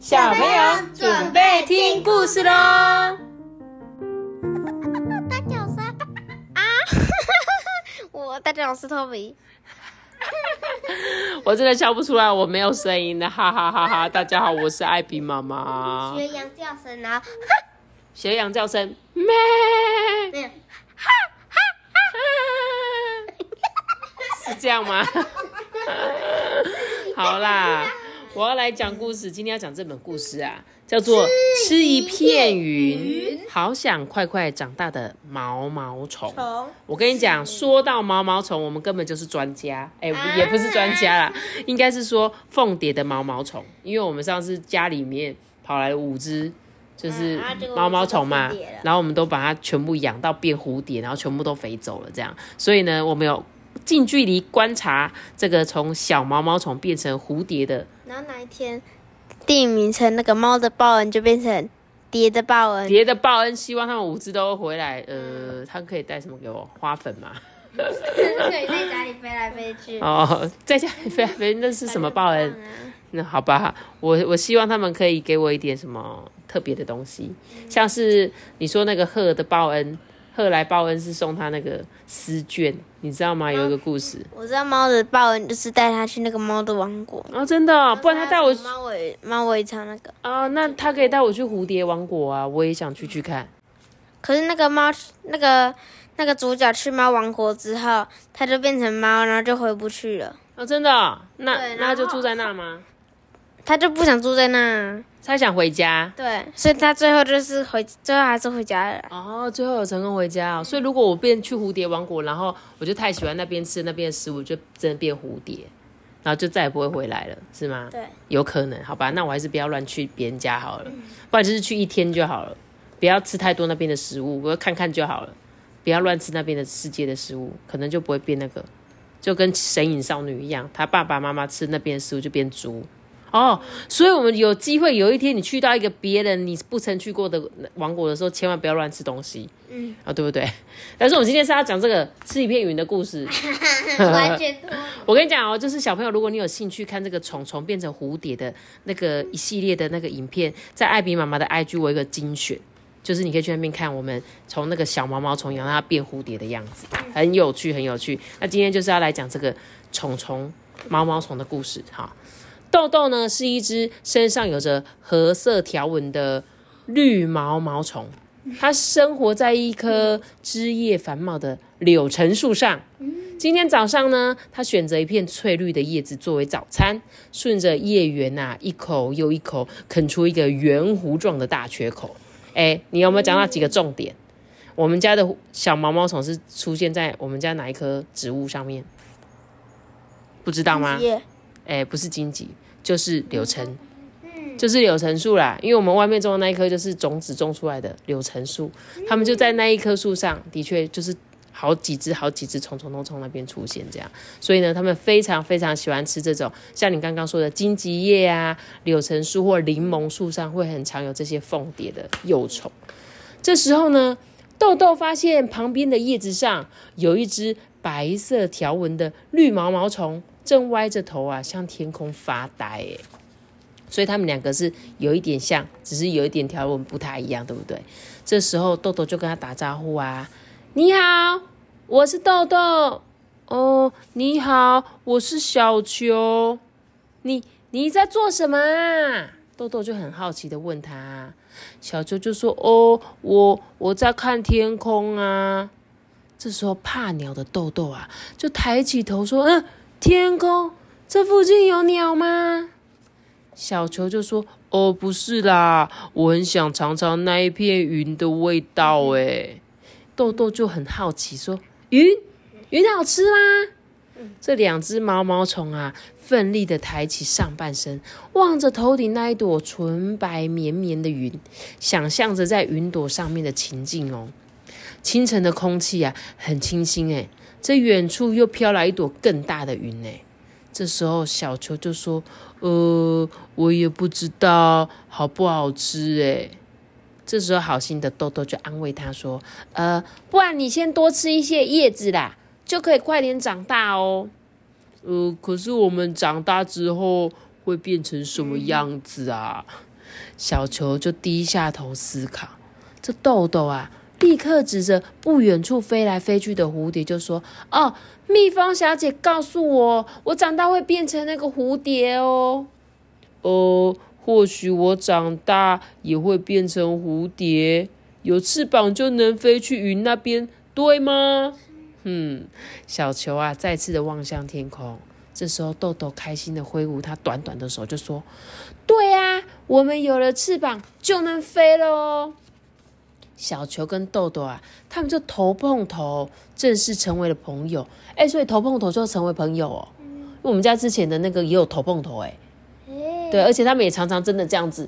小朋友准备听故事喽！大脚声啊！我大脚是托比。我真的笑不出来，我没有声音的，哈哈哈哈！大家好，我是艾比妈妈。学羊叫声啊！学羊叫声，咩！没有，是这样吗？好啦，我要来讲故事。今天要讲这本故事啊，叫做《吃一片云》，好想快快长大的毛毛虫。我跟你讲，说到毛毛虫，我们根本就是专家，哎、也不是专家啦，应该是说凤蝶的毛毛虫，因为我们上次家里面跑来了五只。就是毛毛虫嘛然后我们都把它全部养到变蝴蝶，然后全部都飞走了，这样。所以呢，我们有近距离观察这个从小毛毛虫变成蝴蝶的然后哪一天电影名称那个猫的报恩，就变成蝶的报恩。蝶的报恩，希望他们五只都回来。呃，他可以带什么给我？花粉吗？可以在家里飞来飞去。哦，在家里飞来飞，那是什么报恩？那好吧，我我希望他们可以给我一点什么特别的东西，像是你说那个鹤的报恩，鹤来报恩是送他那个诗卷，你知道吗？有一个故事我知道猫的报恩就是带他去那个猫的王国，哦，真的哦、不然他带我猫尾猫尾草那个。啊、那他可以带我去蝴蝶王国啊，我也想去去看。可是那个猫，那个那个主角去猫王国之后，他就变成猫，然后就回不去了。哦，真的哦、那那就住在那吗？他就不想住在那。他想回家。对，所以他最后就是回，最后还是回家了。哦，最后有成功回家哦。所以如果我变去蝴蝶王国，然后我就太喜欢那边吃那边的食物，就真的变蝴蝶，然后就再也不会回来了，是吗？对，有可能，好吧，那我还是不要乱去别人家好了，不然就是去一天就好了，不要吃太多那边的食物，我要看看就好了，不要乱吃那边的世界的食物，可能就不会变那个，就跟神隐少女一样，她爸爸妈妈吃那边的食物就变猪。哦，所以我们有机会有一天你去到一个别人你不曾去过的王国的时候，千万不要乱吃东西，嗯，啊、对不对？但是我们今天是要讲这个吃一片云的故事，完全脱。我跟你讲哦，就是小朋友，如果你有兴趣看这个虫虫变成蝴蝶的那个一系列的那个影片，在艾比妈妈的 IG 我有一个精选，就是你可以去那边看我们从那个小毛毛虫养到它变蝴蝶的样子，很有趣，很有趣。那今天就是要来讲这个虫虫毛毛虫的故事哈。豆豆呢是一只身上有着褐色条纹的绿毛毛虫，它生活在一棵枝叶繁茂的柳橙树上。今天早上呢，它选择一片翠绿的叶子作为早餐，顺着叶缘呐、一口又一口啃出一个圆弧状的大缺口。哎，你有没有讲到几个重点？我们家的小毛毛虫是出现在我们家哪一棵植物上面？不知道吗？耶哎，不是荆棘，就是柳橙，就是柳橙树啦。因为我们外面种的那一棵就是种子种出来的柳橙树，他们就在那一棵树上，的确就是好几只、好几只虫虫都从那边出现，这样。所以呢，他们非常非常喜欢吃这种像你刚刚说的荆棘叶啊、柳橙树或柠檬树上会很常有这些凤蝶的幼虫。这时候呢，豆豆发现旁边的叶子上有一只白色条纹的绿毛毛虫，正歪着头啊，向天空发呆。哎，所以他们两个是有一点像，只是有一点条纹不太一样，对不对？这时候豆豆就跟他打招呼啊：“你好，我是豆豆。哦，你好，我是小球。你你在做什么啊？”豆豆就很好奇的问他。小球就说：“哦，我我在看天空啊。”这时候怕鸟的豆豆啊，就抬起头说：“嗯，天空，这附近有鸟吗？”小球就说：“哦，不是啦，我很想尝尝那一片云的味道。”诶，豆豆就很好奇说：“云，云好吃吗？”这两只毛毛虫啊，奋力的抬起上半身，望着头顶那一朵纯白绵绵的云，想象着在云朵上面的情境哦。清晨的空气啊，很清新诶。这远处又飘来一朵更大的云诶。这时候小球就说：“呃，我也不知道好不好吃诶。”这时候好心的豆豆就安慰他说：“呃，不然你先多吃一些叶子啦，就可以快点长大哦。”呃，可是我们长大之后会变成什么样子啊？小球就低下头思考。这豆豆啊，立刻指着不远处飞来飞去的蝴蝶，就说：“哦，蜜蜂小姐告诉我，我长大会变成那个蝴蝶哦。哦，或许我长大也会变成蝴蝶，有翅膀就能飞去云那边，对吗？”嗯，小球啊，再次的望向天空。这时候，豆豆开心的挥舞他短短的手，就说：“对啊，我们有了翅膀就能飞了哦。”小球跟豆豆啊，他们就头碰头，正式成为了朋友。哎，所以头碰头就成为朋友哦。我们家之前的那个也有头碰头，哎，对，而且他们也常常真的这样子，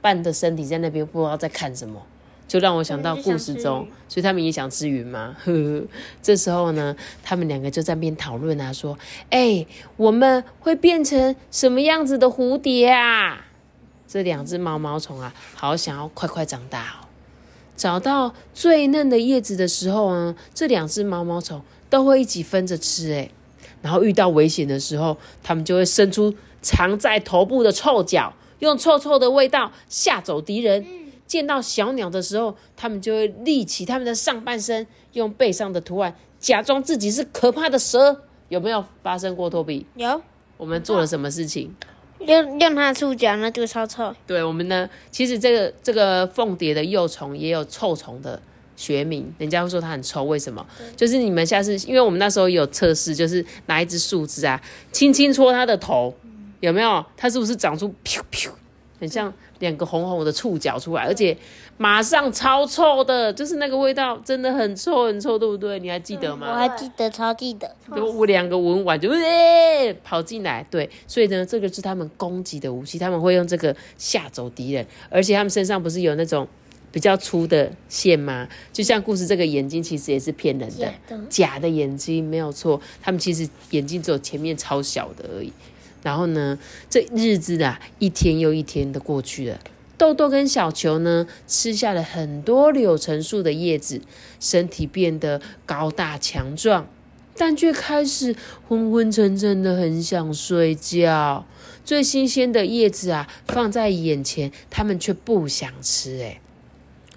半的身体在那边，不知道在看什么。就让我想到故事中，所以他们也想吃云吗？呵呵。这时候呢，他们两个就在边讨论啊，说：“哎，我们会变成什么样子的蝴蝶啊？”这两只毛毛虫啊，好想要快快长大哦。找到最嫩的叶子的时候呢，这两只毛毛虫都会一起分着吃。哎，然后遇到危险的时候，它们就会伸出藏在头部的臭脚，用臭臭的味道吓走敌人。见到小鸟的时候，它们就会立起它们的上半身，用背上的图案假装自己是可怕的蛇。有没有发生过？托比有。我们做了什么事情？用用它的触角，那就超臭。对，我们呢，其实这个这个凤蝶的幼虫也有臭虫的学名，人家会说它很臭。为什么？就是你们下次，因为我们那时候有测试，就是拿一只树枝啊，轻轻戳它的头，有没有？它是不是长出噗噗，很像？两个红红的触角出来，而且马上超臭的，就是那个味道真的很臭很臭，对不对？你还记得吗？我还记得，超记得。我两个闻完就诶跑进来，对，所以呢，这个是他们攻击的武器，他们会用这个吓走敌人，而且他们身上不是有那种比较粗的线吗？就像故事这个眼睛其实也是骗人的，假的眼睛没有错，他们其实眼睛只有前面超小的而已。然后呢，这日子啊，一天又一天的过去了。豆豆跟小球呢，吃下了很多柳橙树的叶子，身体变得高大强壮，但却开始昏昏沉沉的，很想睡觉。最新鲜的叶子啊，放在眼前，他们却不想吃。哎，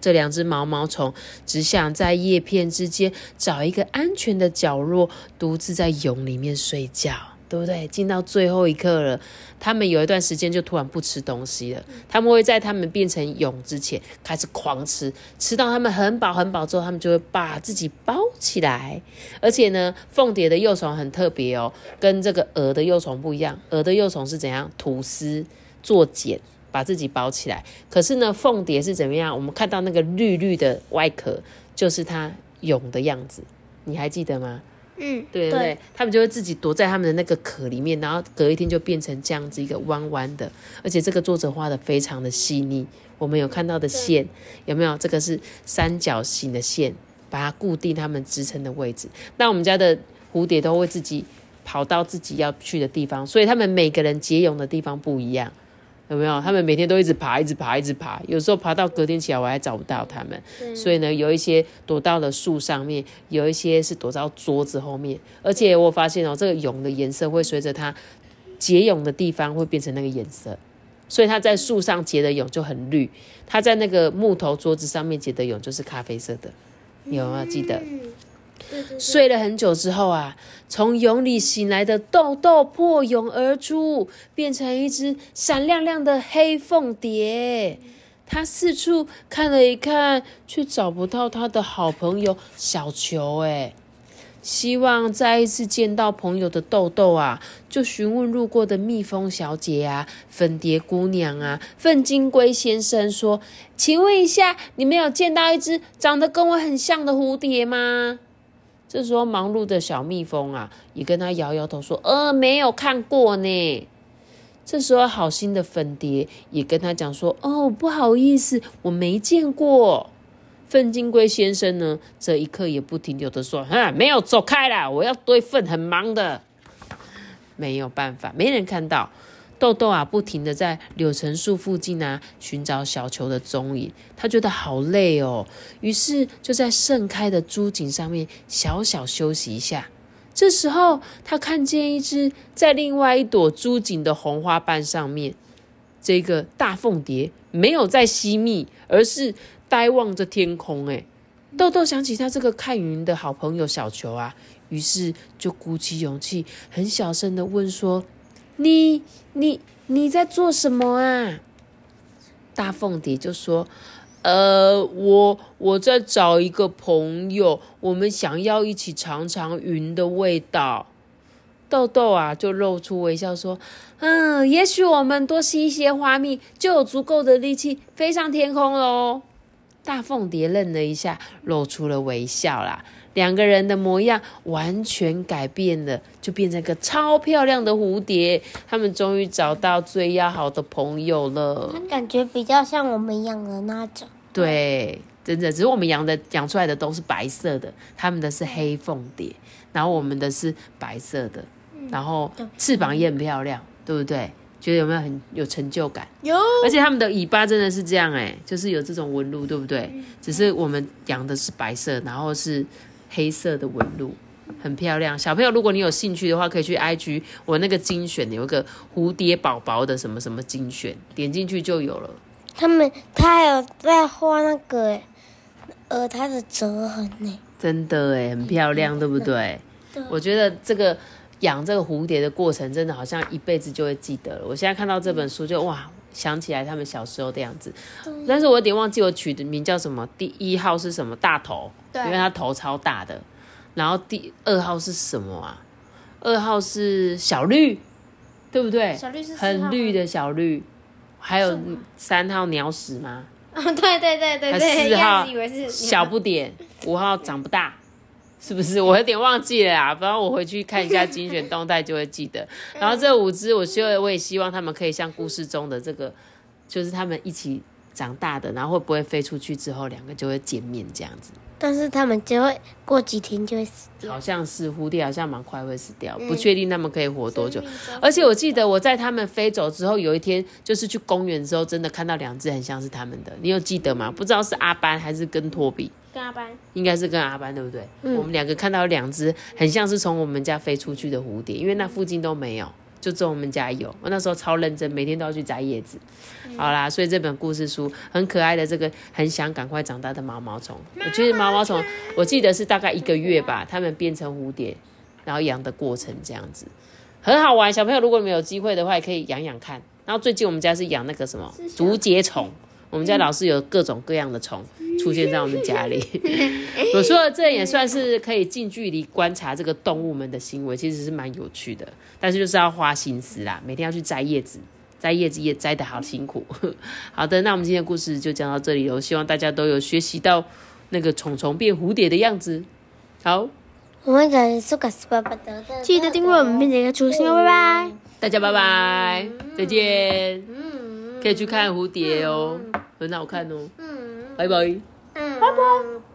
这两只毛毛虫只想在叶片之间找一个安全的角落，独自在蛹里面睡觉。对不对？进到最后一刻了，他们有一段时间就突然不吃东西了。他们会在他们变成蛹之前开始狂吃，吃到他们很饱很饱之后，他们就会把自己包起来。而且呢，凤蝶的幼虫很特别哦，跟这个蛾的幼虫不一样。蛾的幼虫是怎样吐丝做茧，把自己包起来。可是呢，凤蝶是怎么样？我们看到那个绿绿的外壳，就是它蛹的样子。你还记得吗？嗯，对对对，他们就会自己躲在他们的那个壳里面，然后隔一天就变成这样子一个弯弯的，而且这个作者画的非常的细腻。我们有看到的线有没有？这个是三角形的线，把它固定它们支撑的位置。那我们家的蝴蝶都会自己跑到自己要去的地方，所以他们每个人结蛹的地方不一样。有没有？他们每天都一直爬，一直爬，一直爬。有时候爬到隔天起来，我还找不到他们。所以呢，有一些躲到了树上面，有一些是躲到桌子后面。而且我发现哦，这个蛹的颜色会随着它结蛹的地方会变成那个颜色。所以它在树上结的蛹就很绿，它在那个木头桌子上面结的蛹就是咖啡色的。有没有记得？睡了很久之后啊，从蛹里醒来的豆豆破蛹而出，变成一只闪亮亮的黑凤蝶。它四处看了一看，却找不到他的好朋友小球。哎，希望再一次见到朋友的豆豆啊，就询问路过的蜜蜂小姐啊、粉蝶姑娘啊、粪金龟先生说：“请问一下，你们有见到一只长得跟我很像的蝴蝶吗？”这时候，忙碌的小蜜蜂啊，也跟他摇摇头说：“呃，没有看过呢。”这时候，好心的粉蝶也跟他讲说：“哦，不好意思，我没见过。”粪金龟先生呢，这一刻也不停留的说：“哈，没有，走开啦，我要堆粪，很忙的，没有办法，没人看到。”豆豆啊，不停的在柳橙树附近啊寻找小球的踪影，他觉得好累哦，于是就在盛开的珠颈上面小小休息一下。这时候，他看见一只在另外一朵珠颈的红花瓣上面，这个大凤蝶没有在吸蜜，而是呆望着天空。哎，豆豆想起他这个看云的好朋友小球啊，于是就鼓起勇气，很小声的问说：“你、你、你在做什么啊？”大凤蝶就说：“呃，我我在找一个朋友，我们想要一起尝尝云的味道。”豆豆啊，就露出微笑说：“嗯，也许我们多吸一些花蜜，就有足够的力气飞上天空喽。”大凤蝶愣了一下，露出了微笑啦。两个人的模样完全改变了，就变成个超漂亮的蝴蝶。他们终于找到最要好的朋友了。感觉比较像我们养的那种。对，真的，只是我们养的养出来的都是白色的，他们的是黑凤蝶，然后我们的是白色的。然后翅膀也很漂亮，对不对？觉得有没有很有成就感？有。而且他们的尾巴真的是这样哎，就是有这种纹路，对不对？只是我们养的是白色，然后是黑色的纹路，很漂亮。小朋友，如果你有兴趣的话，可以去 IG 我那个精选有一个蝴蝶宝宝的什么什么精选，点进去就有了。他们他还有在画那个呃，它的折痕呢。真的哎，很漂亮，对不对？对。我觉得这个。养这个蝴蝶的过程，真的好像一辈子就会记得了。我现在看到这本书，就哇，想起来他们小时候的样子。但是我有点忘记我取的名叫什么。第一号是什么？大头，因为它头超大的。然后第二号是什么啊？二号是小绿，对不对？小绿是很绿的小绿。还有三号鸟屎吗？对对对对对。四号小不点，五号长不大。是不是我有点忘记了啊？不然我回去看一下精选动态就会记得。然后这五只，我希望我也希望他们可以像故事中的这个，就是他们一起长大的，然后会不会飞出去之后两个就会见面这样子？但是他们就会过几天就会死掉。好像是蝴蝶，好像蛮快会死掉，不确定他们可以活多久。而且我记得我在他们飞走之后，有一天就是去公园之后，真的看到两只很像是他们的，你有记得吗？不知道是阿班还是跟托比。跟阿班应该是跟阿班对不对？我们两个看到两只很像是从我们家飞出去的蝴蝶，因为那附近都没有，就只有我们家有。我那时候超认真，每天都要去摘叶子。好啦，所以这本故事书很可爱的这个很想赶快长大的毛毛虫，我觉得毛毛虫我记得是大概一个月吧，它们变成蝴蝶，然后养的过程这样子很好玩。小朋友如果没有机会的话，也可以养养看。然后最近我们家是养那个什么竹节虫，我们家老是有各种各样的虫。出现在我们家里，我说这也算是可以近距离观察这个动物们的行为，其实是蛮有趣的。但是就是要花心思啦，每天要去摘叶子，摘叶子也摘的好辛苦。好的，那我们今天的故事就讲到这里了，希望大家都有学习到那个虫虫变蝴蝶的样子。好，我们讲苏卡斯爸爸的，记得订阅我们并且出新哦，拜拜，大家拜拜，再见。嗯，可以去看蝴蝶哦，很好看哦。嗯，拜拜。嗯拜拜。